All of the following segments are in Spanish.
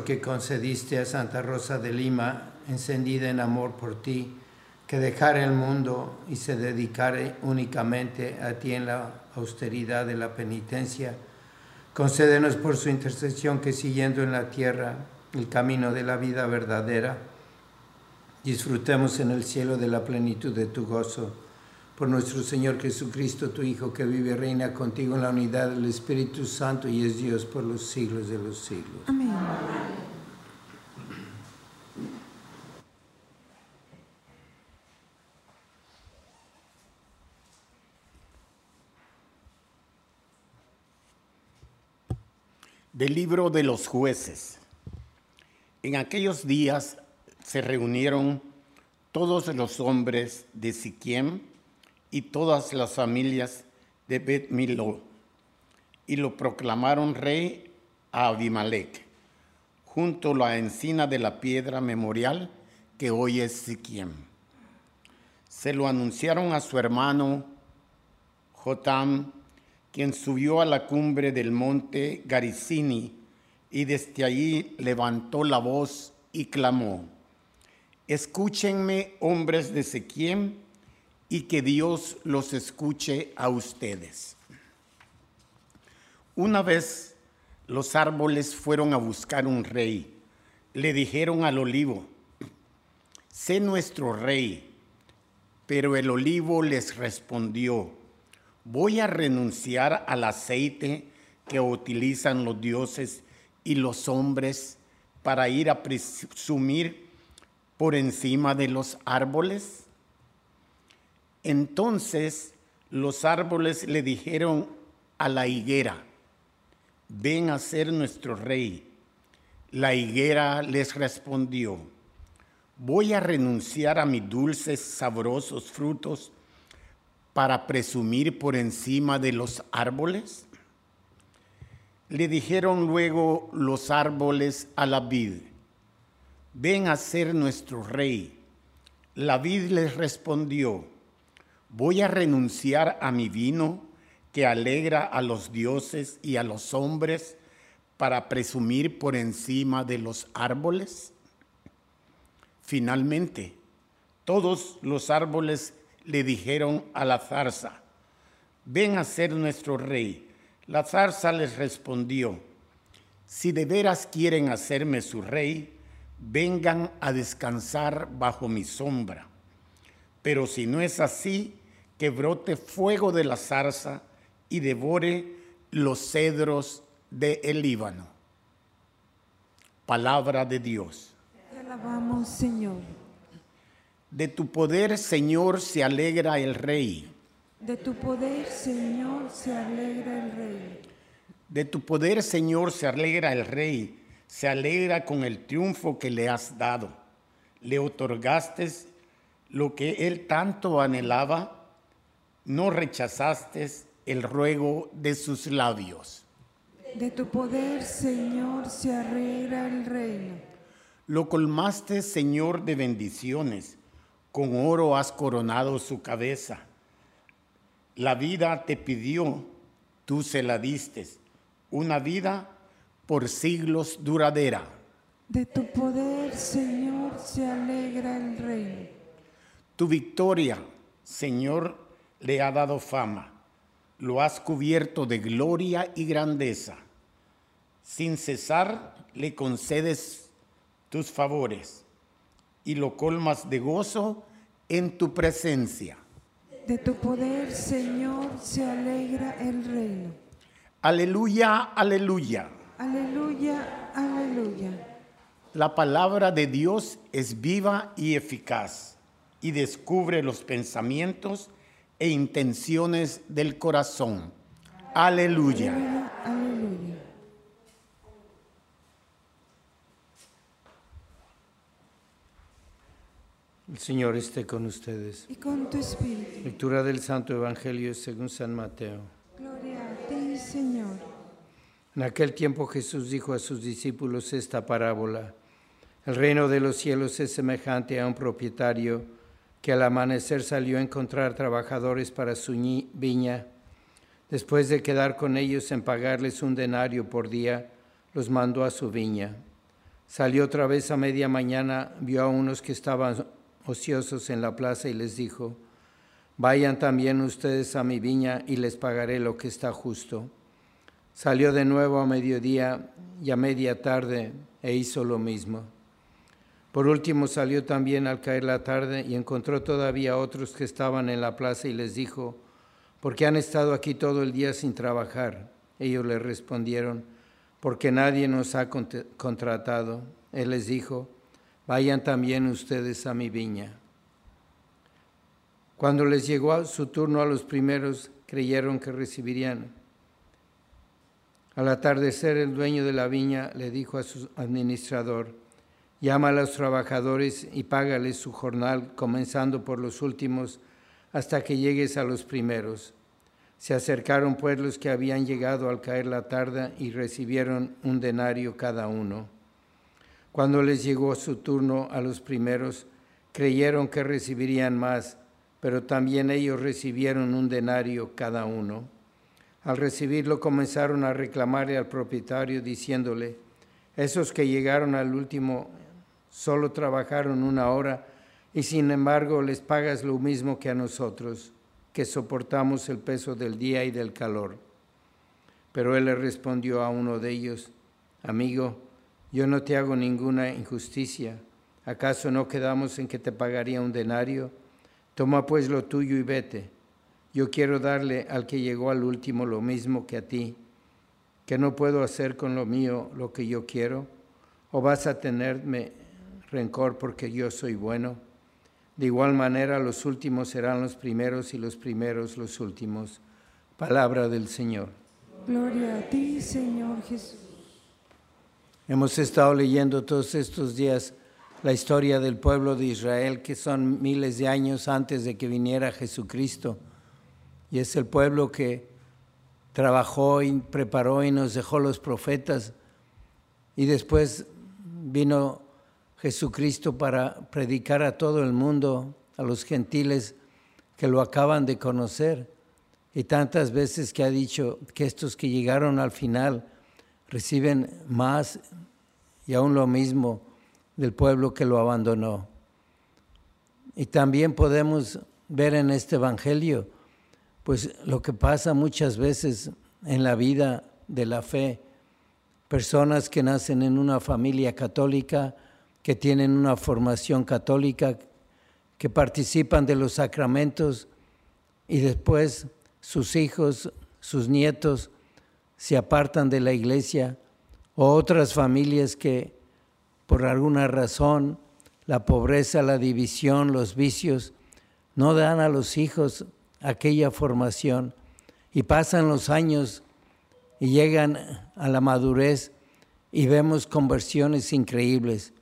Que concediste a Santa Rosa de Lima, encendida en amor por ti, que dejara el mundo y se dedicara únicamente a ti en la austeridad de la penitencia, concédenos por su intercesión que siguiendo en la tierra el camino de la vida verdadera, disfrutemos en el cielo de la plenitud de tu gozo por nuestro Señor Jesucristo, tu Hijo, que vive y reina contigo en la unidad del Espíritu Santo y es Dios por los siglos de los siglos. Amén. Del libro de los jueces. En aquellos días se reunieron todos los hombres de Siquiem, y todas las familias de Bet Milo, y lo proclamaron rey a Abimelech, junto a la encina de la piedra memorial que hoy es Siquiem. Se lo anunciaron a su hermano Jotam, quien subió a la cumbre del monte Garizini y desde allí levantó la voz y clamó, Escúchenme, hombres de Siquiem, y que Dios los escuche a ustedes. Una vez los árboles fueron a buscar un rey. Le dijeron al olivo, sé nuestro rey. Pero el olivo les respondió, voy a renunciar al aceite que utilizan los dioses y los hombres para ir a presumir por encima de los árboles. Entonces los árboles le dijeron a la higuera, ven a ser nuestro rey. La higuera les respondió, voy a renunciar a mis dulces, sabrosos frutos para presumir por encima de los árboles? Le dijeron luego los árboles a la vid, ven a ser nuestro rey. La vid les respondió, voy a renunciar a mi vino que alegra a los dioses y a los hombres para presumir por encima de los árboles? Finalmente, todos los árboles le dijeron a la zarza, ven a ser nuestro rey. La zarza les respondió, si de veras quieren hacerme su rey, vengan a descansar bajo mi sombra. Pero si no es así, que brote fuego de la zarza y devore los cedros del el Líbano. Palabra de Dios. Te alabamos, Señor. De tu poder, Señor, se alegra el Rey. De tu poder, Señor, se alegra el Rey. De tu poder, Señor, se alegra el Rey. Se alegra con el triunfo que le has dado. Le otorgaste lo que él tanto anhelaba. No rechazaste el ruego de sus labios. De tu poder, Señor, se alegra el reino. Lo colmaste, Señor, de bendiciones. Con oro has coronado su cabeza. La vida te pidió, tú se la diste. Una vida por siglos duradera. De tu poder, Señor, se alegra el reino. Tu victoria, Señor, le ha dado fama. Lo has cubierto de gloria y grandeza. Sin cesar le concedes tus favores y lo colmas de gozo en tu presencia. De tu poder, Señor, se alegra el reino. Aleluya, aleluya. Aleluya, aleluya. La palabra de Dios es viva y eficaz y descubre los pensamientos e intenciones del corazón. Aleluya. Aleluya, aleluya. El Señor esté con ustedes. Y con tu espíritu. Lectura del Santo Evangelio según San Mateo. Gloria a ti, Señor. En aquel tiempo Jesús dijo a sus discípulos esta parábola. El reino de los cielos es semejante a un propietario que al amanecer salió a encontrar trabajadores para su viña. Después de quedar con ellos en pagarles un denario por día, los mandó a su viña. Salió otra vez a media mañana, vio a unos que estaban ociosos en la plaza y les dijo, Vayan también ustedes a mi viña y les pagaré lo que está justo. Salió de nuevo a mediodía y a media tarde e hizo lo mismo. Por último salió también al caer la tarde y encontró todavía otros que estaban en la plaza y les dijo, ¿por qué han estado aquí todo el día sin trabajar? Ellos le respondieron, porque nadie nos ha cont- contratado. Él les dijo, vayan también ustedes a mi viña. Cuando les llegó su turno a los primeros, creyeron que recibirían. Al atardecer, el dueño de la viña le dijo a su administrador, llama a los trabajadores y págales su jornal, comenzando por los últimos, hasta que llegues a los primeros. Se acercaron pues los que habían llegado al caer la tarde y recibieron un denario cada uno. Cuando les llegó su turno a los primeros, creyeron que recibirían más, pero también ellos recibieron un denario cada uno. Al recibirlo comenzaron a reclamarle al propietario diciéndole, esos que llegaron al último solo trabajaron una hora y sin embargo les pagas lo mismo que a nosotros, que soportamos el peso del día y del calor. Pero él le respondió a uno de ellos, amigo, yo no te hago ninguna injusticia. ¿Acaso no quedamos en que te pagaría un denario? Toma pues lo tuyo y vete. Yo quiero darle al que llegó al último lo mismo que a ti. ¿Que no puedo hacer con lo mío lo que yo quiero? ¿O vas a tenerme rencor porque yo soy bueno? De igual manera los últimos serán los primeros y los primeros los últimos. Palabra del Señor. Gloria a ti, Señor Jesús. Hemos estado leyendo todos estos días la historia del pueblo de Israel, que son miles de años antes de que viniera Jesucristo. y es el pueblo que trabajó y preparó y nos dejó los profetas y después vino Jesucristo para predicar a todo el mundo, a los gentiles que lo acaban de conocer. Y tantas veces que ha dicho que estos que llegaron al final reciben más y aún lo mismo del pueblo que lo abandonó. Y también podemos ver en este Evangelio, pues lo que pasa muchas veces en la vida de la fe, personas que nacen en una familia católica, que tienen una formación católica, que participan de los sacramentos y después sus hijos, sus nietos se apartan de la iglesia, o otras familias que por alguna razón, la pobreza, la división, los vicios, no dan a los hijos aquella formación y pasan los años y llegan a la madurez y vemos conversiones increíbles.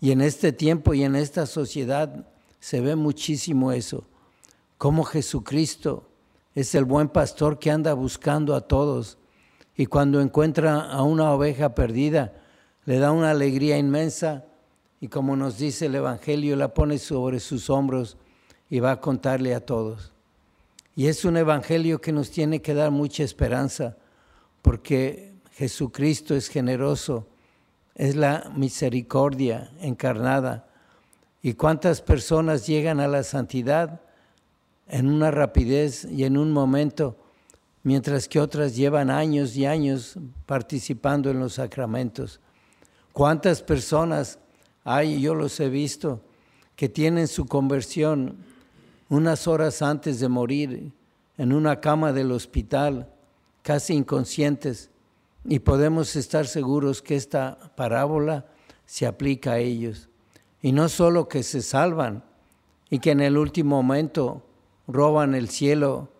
Y en este tiempo y en esta sociedad se ve muchísimo eso, como Jesucristo es el buen pastor que anda buscando a todos y cuando encuentra a una oveja perdida, le da una alegría inmensa y como nos dice el Evangelio, la pone sobre sus hombros y va a contarle a todos. Y es un Evangelio que nos tiene que dar mucha esperanza, porque Jesucristo es generoso, es la misericordia encarnada. ¿Y cuántas personas llegan a la santidad en una rapidez y en un momento, mientras que otras llevan años y años participando en los sacramentos? ¿Cuántas personas hay, yo los he visto, que tienen su conversión unas horas antes de morir en una cama del hospital, casi inconscientes, y podemos estar seguros que esta parábola se aplica a ellos. Y no solo que se salvan y que en el último momento roban el cielo,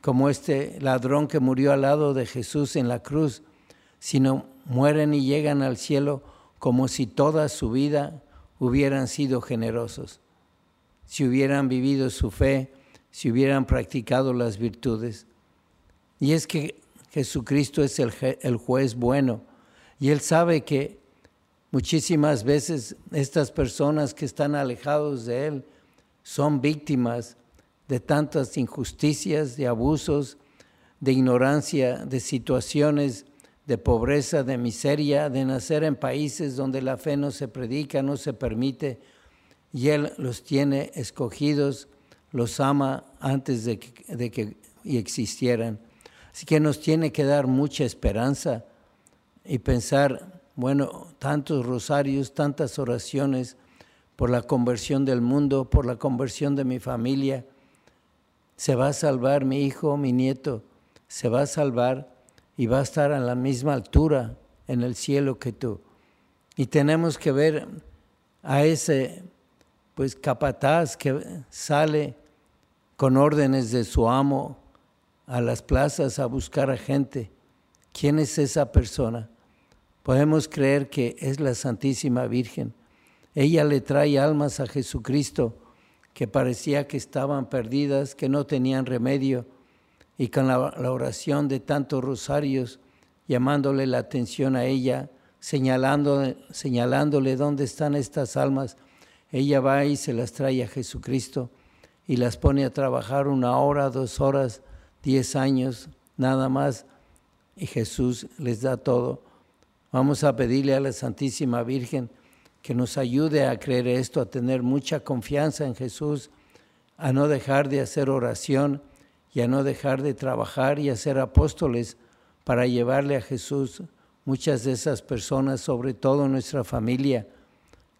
como este ladrón que murió al lado de Jesús en la cruz, sino mueren y llegan al cielo como si toda su vida hubieran sido generosos, si hubieran vivido su fe, si hubieran practicado las virtudes. Y es que Jesucristo es el, el juez bueno y Él sabe que muchísimas veces estas personas que están alejados de Él son víctimas de tantas injusticias, de abusos, de ignorancia, de situaciones de pobreza, de miseria, de nacer en países donde la fe no se predica, no se permite, y Él los tiene escogidos, los ama antes de que, de que existieran. Así que nos tiene que dar mucha esperanza y pensar, bueno, tantos rosarios, tantas oraciones por la conversión del mundo, por la conversión de mi familia. Se va a salvar mi hijo, mi nieto, se va a salvar y va a estar a la misma altura en el cielo que tú. Y tenemos que ver a ese pues capataz que sale con órdenes de su amo a las plazas a buscar a gente. ¿Quién es esa persona? Podemos creer que es la Santísima Virgen. Ella le trae almas a Jesucristo que parecía que estaban perdidas, que no tenían remedio y con la, oración de tantos rosarios, llamándole la atención a ella, señalando, señalándole dónde están estas almas, ella va y se las trae a Jesucristo y las pone a trabajar una hora, dos horas, diez años, nada más, y Jesús les da todo. Vamos a pedirle a la Santísima Virgen que nos ayude a creer esto, a tener mucha confianza en Jesús, a no dejar de hacer oración y a no dejar de trabajar y a ser apóstoles para llevarle a Jesús muchas de esas personas, sobre todo nuestra familia,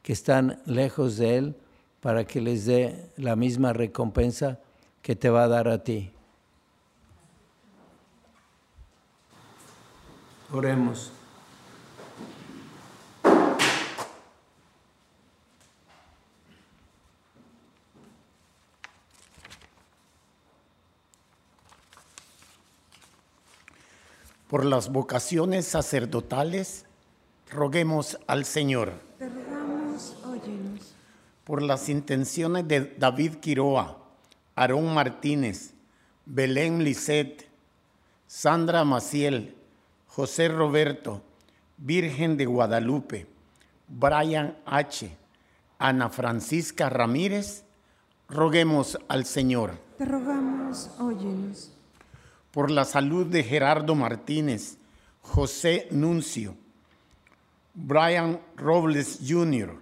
que están lejos de Él, para que les dé la misma recompensa que te va a dar a ti. Oremos. Por las vocaciones sacerdotales, roguemos al Señor. Te rogamos, óyenos. Por las intenciones de David Quiroa, Aarón Martínez, Belén Lisset, Sandra Maciel, José Roberto, Virgen de Guadalupe, Brian H., Ana Francisca Ramírez, roguemos al Señor. Te rogamos, óyenos. Por la salud de Gerardo Martínez, José Nuncio, Brian Robles Jr.,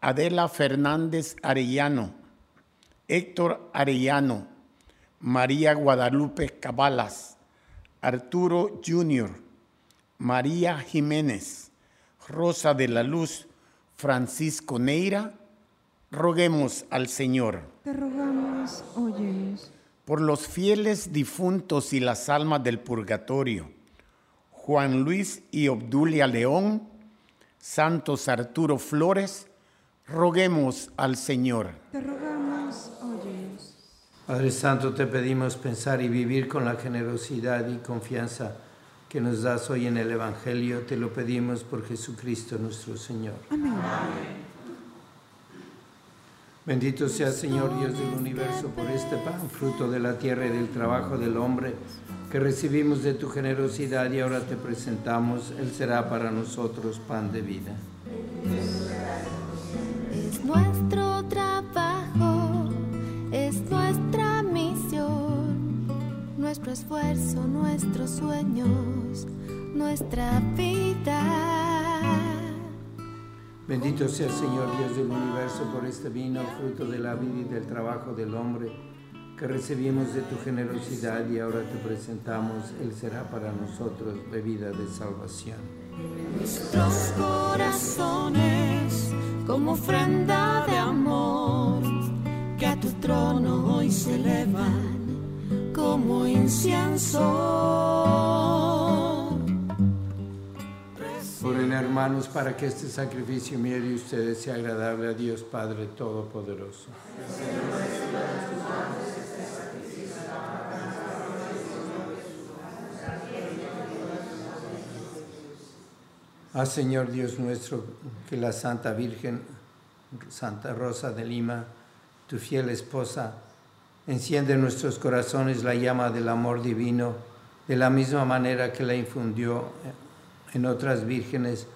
Adela Fernández Arellano, Héctor Arellano, María Guadalupe Cabalas, Arturo Jr., María Jiménez, Rosa de la Luz, Francisco Neira, roguemos al Señor. Te rogamos, óyenos. Por los fieles difuntos y las almas del purgatorio, Juan Luis y Obdulia León, Santos Arturo Flores, roguemos al Señor. Te rogamos, óyenos. Padre Santo, te pedimos pensar y vivir con la generosidad y confianza que nos das hoy en el Evangelio. Te lo pedimos por Jesucristo nuestro Señor. Amén. Bendito sea Señor Dios del universo por este pan, fruto de la tierra y del trabajo del hombre, que recibimos de tu generosidad y ahora te presentamos. Él será para nosotros pan de vida. Es nuestro nuestro esfuerzo, nuestros sueños, nuestra vida. Bendito sea Señor Dios del universo por este vino, fruto de la vida y del trabajo del hombre, que recibimos de tu generosidad y ahora te presentamos. Él será para nosotros bebida de salvación. Nuestros corazones como ofrenda de amor que a tu trono hoy se elevan como incienso. Oren hermanos para que este sacrificio mío de ustedes sea agradable a Dios Padre Todopoderoso. Ah Señor Dios nuestro, que la Santa Virgen, Santa Rosa de Lima, tu fiel esposa, enciende en nuestros corazones la llama del amor divino, de la misma manera que la infundió en otras vírgenes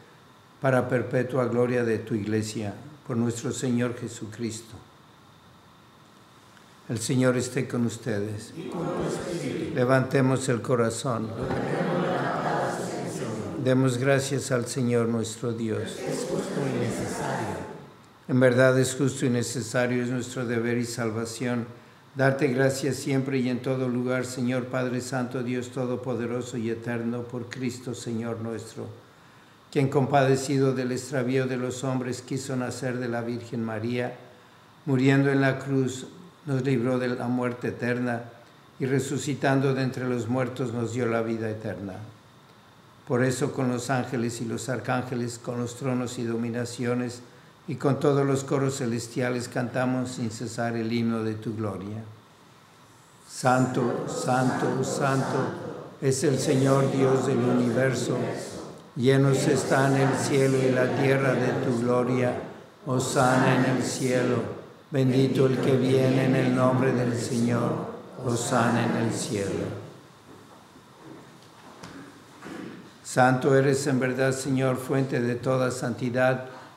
para perpetua gloria de tu iglesia, por nuestro Señor Jesucristo. El Señor esté con ustedes. Levantemos el corazón. Demos gracias al Señor nuestro Dios. En verdad es justo y necesario, es nuestro deber y salvación. Darte gracias siempre y en todo lugar, Señor Padre Santo, Dios Todopoderoso y Eterno, por Cristo, Señor nuestro, quien compadecido del extravío de los hombres quiso nacer de la Virgen María, muriendo en la cruz, nos libró de la muerte eterna y resucitando de entre los muertos nos dio la vida eterna. Por eso con los ángeles y los arcángeles, con los tronos y dominaciones, y con todos los coros celestiales cantamos sin cesar el himno de tu gloria. Santo, santo, santo es el Señor Dios del universo. Llenos están el cielo y la tierra de tu gloria. Osana en el cielo. Bendito el que viene en el nombre del Señor. Osana en el cielo. Santo eres en verdad, Señor, fuente de toda santidad.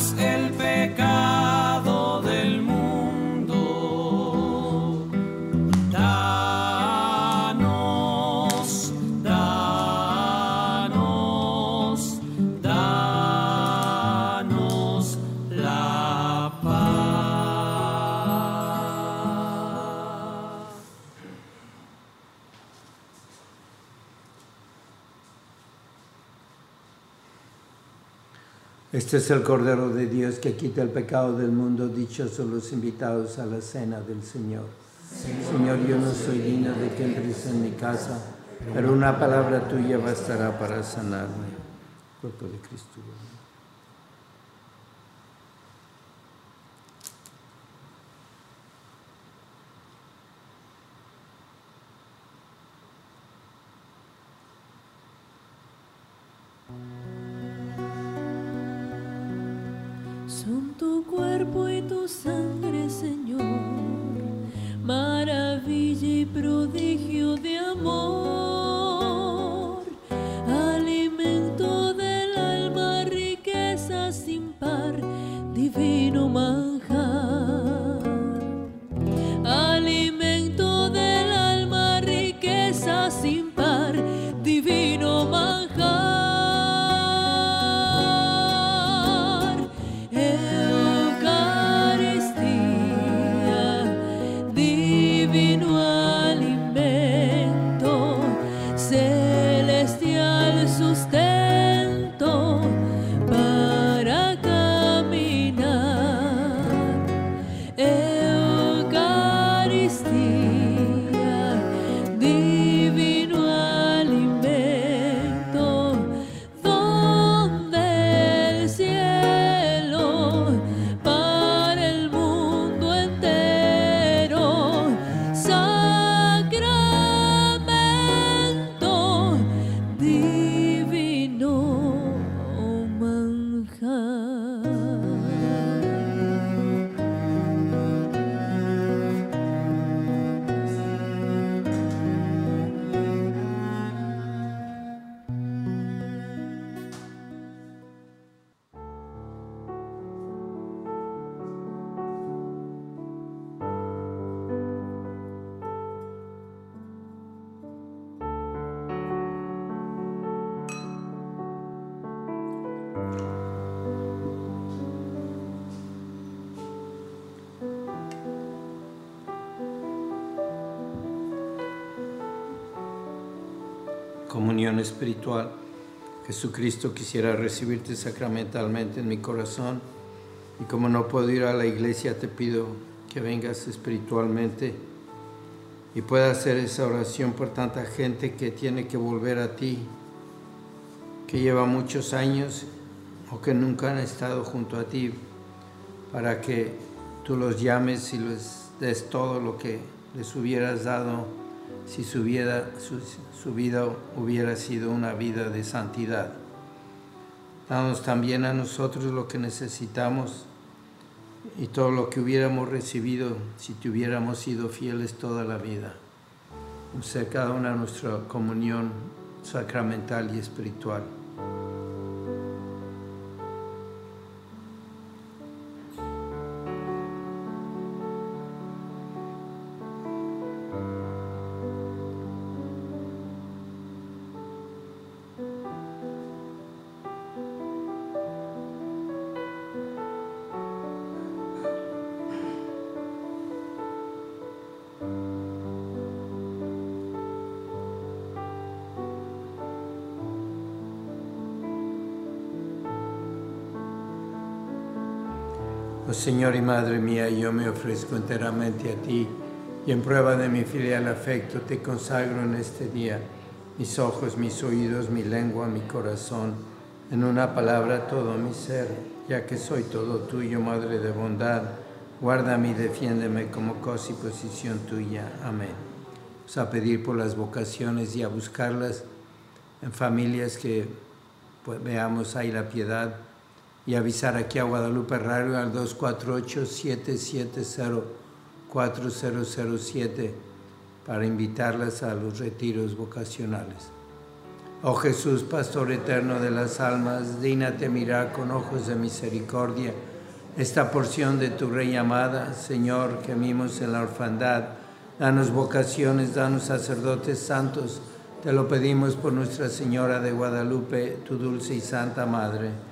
El pecado Este es el Cordero de Dios que quita el pecado del mundo. Dichosos los invitados a la cena del Señor. Señor, yo no soy digno de que entres en mi casa, pero una palabra tuya bastará para sanarme. Cuerpo de Cristo. Son tu cuerpo y tu sangre, Señor, maravilla y prodigio de amor, Comunión espiritual. Jesucristo quisiera recibirte sacramentalmente en mi corazón y como no puedo ir a la iglesia te pido que vengas espiritualmente y pueda hacer esa oración por tanta gente que tiene que volver a ti, que lleva muchos años o que nunca han estado junto a ti, para que tú los llames y les des todo lo que les hubieras dado si su vida, hubiera sido una vida de santidad. Danos también a nosotros lo que necesitamos y todo lo que hubiéramos recibido si te hubiéramos sido fieles toda la vida. O sea, cada una nuestra comunión sacramental y espiritual. Señor y Madre mía, yo me ofrezco enteramente a ti y en prueba de mi filial afecto te consagro en este día mis ojos, mis oídos, mi lengua, mi corazón, en una palabra todo mi ser, ya que soy todo tuyo, Madre de bondad. Guárdame y defiéndeme como cosa y posición tuya. Amén. Vamos a pedir por las vocaciones y a buscarlas en familias que pues, veamos ahí la piedad y avisar aquí a Guadalupe Radio al 248-770-4007 para invitarlas a los retiros vocacionales. Oh Jesús, Pastor eterno de las almas, dígnate mirar con ojos de misericordia esta porción de tu Rey amada, Señor, que vimos en la orfandad. Danos vocaciones, danos sacerdotes santos. Te lo pedimos por Nuestra Señora de Guadalupe, tu dulce y santa Madre.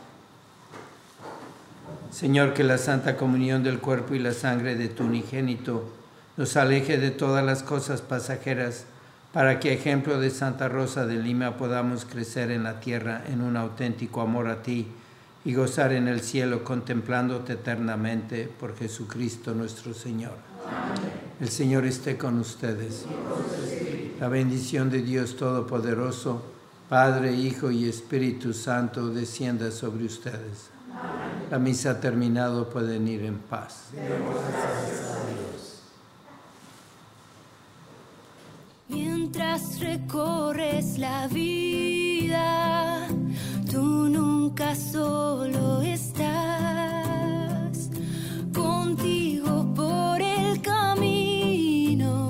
Señor, que la santa comunión del cuerpo y la sangre de tu unigénito nos aleje de todas las cosas pasajeras, para que, ejemplo de Santa Rosa de Lima, podamos crecer en la tierra en un auténtico amor a ti y gozar en el cielo contemplándote eternamente por Jesucristo nuestro Señor. El Señor esté con ustedes. La bendición de Dios Todopoderoso, Padre, Hijo y Espíritu Santo, descienda sobre ustedes. La misa ha terminado, pueden ir en paz. Mientras recorres la vida, tú nunca solo estás. Contigo por el camino,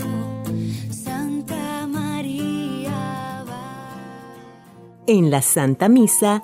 Santa María va. En la Santa Misa